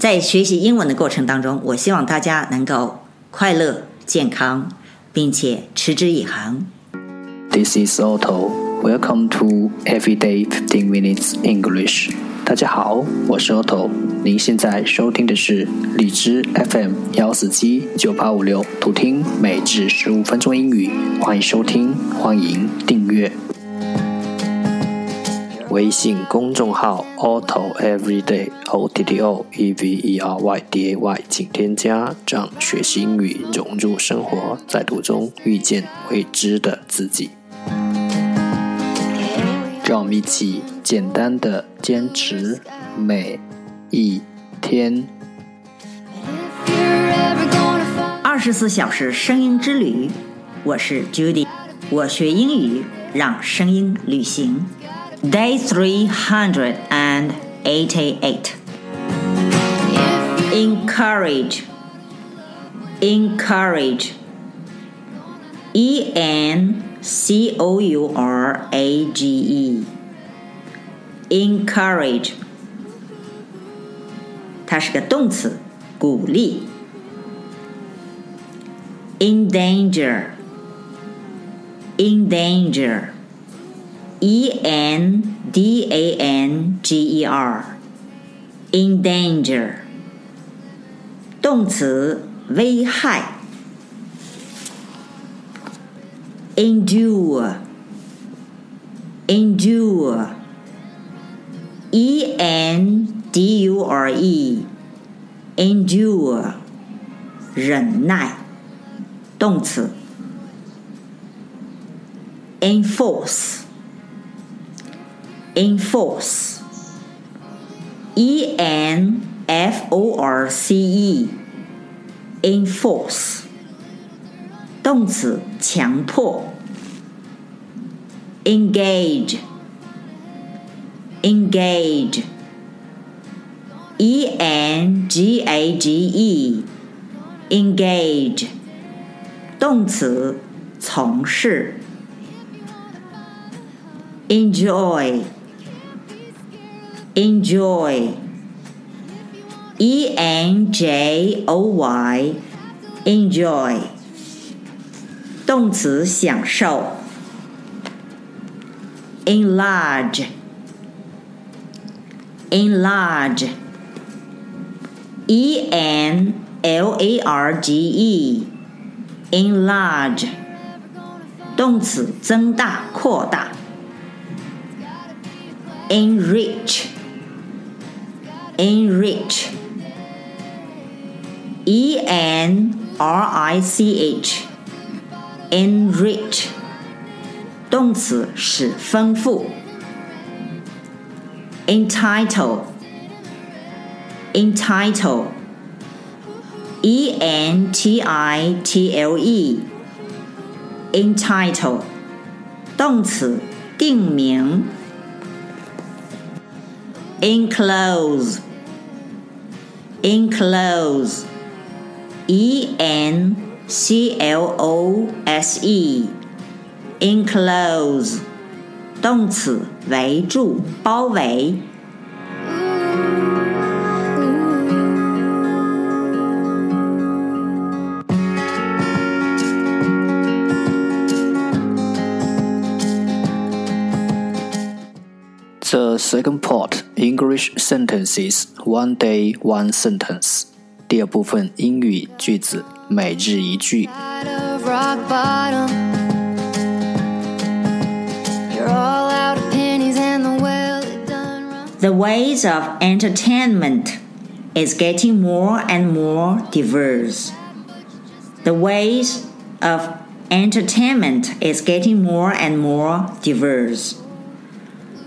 在学习英文的过程当中，我希望大家能够快乐、健康，并且持之以恒。This is Otto. Welcome to Everyday 15 Minutes English. 大家好，我是 Otto。您现在收听的是荔枝 FM 幺四七九八五六，图听每至十五分钟英语。欢迎收听，欢迎订阅。微信公众号 Otto Everyday O T T O E V E R Y D A Y，请添加，让学习英语融入生活，在途中遇见未知的自己。让我们一起简单的坚持每一天。二十四小时声音之旅，我是 Judy，我学英语让声音旅行。Day three hundred and eighty-eight. Encourage, encourage. E N C O U R A G E. Encourage，它是个动词，鼓励。Endanger, endanger. E N D A N G E R, endanger，动词，危害。Endure, endure. E N D U R E, endure，忍耐，动词。Enforce enforce e n f o r c e enforce 动词强迫 engage engage e n g a g e engage 动词从事 enjoy enjoy e n j o y enjoy 动词享受 enlarge enlarge e n l a r g e enlarge 动词增大扩大 enrich enrich e n r i c h enrich 动词使丰富 entitle entitle e n t i t l e entitle 动词定名 enclose enclose e n c l o s e enclose 动词围住包围 The second part English sentences one day one sentence。第二部分英语句子每日一句。 of rock bottom. You're all out of pennies and the well it done run. The ways of entertainment is getting more and more diverse. The ways of entertainment is getting more and more diverse.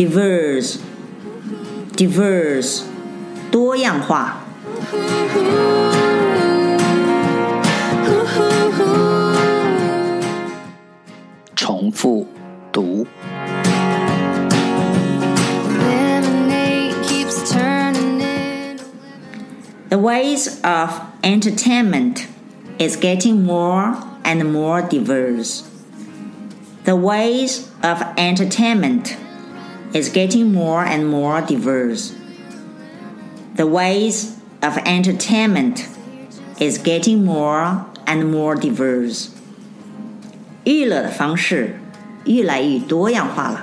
diverse diverse 多样化 重复读。 Lemonade keeps turning into The ways of entertainment is getting more and more diverse. The ways of entertainment is getting more and more diverse. The ways of entertainment is getting more and more diverse. 娱乐的方式越来越多样化了。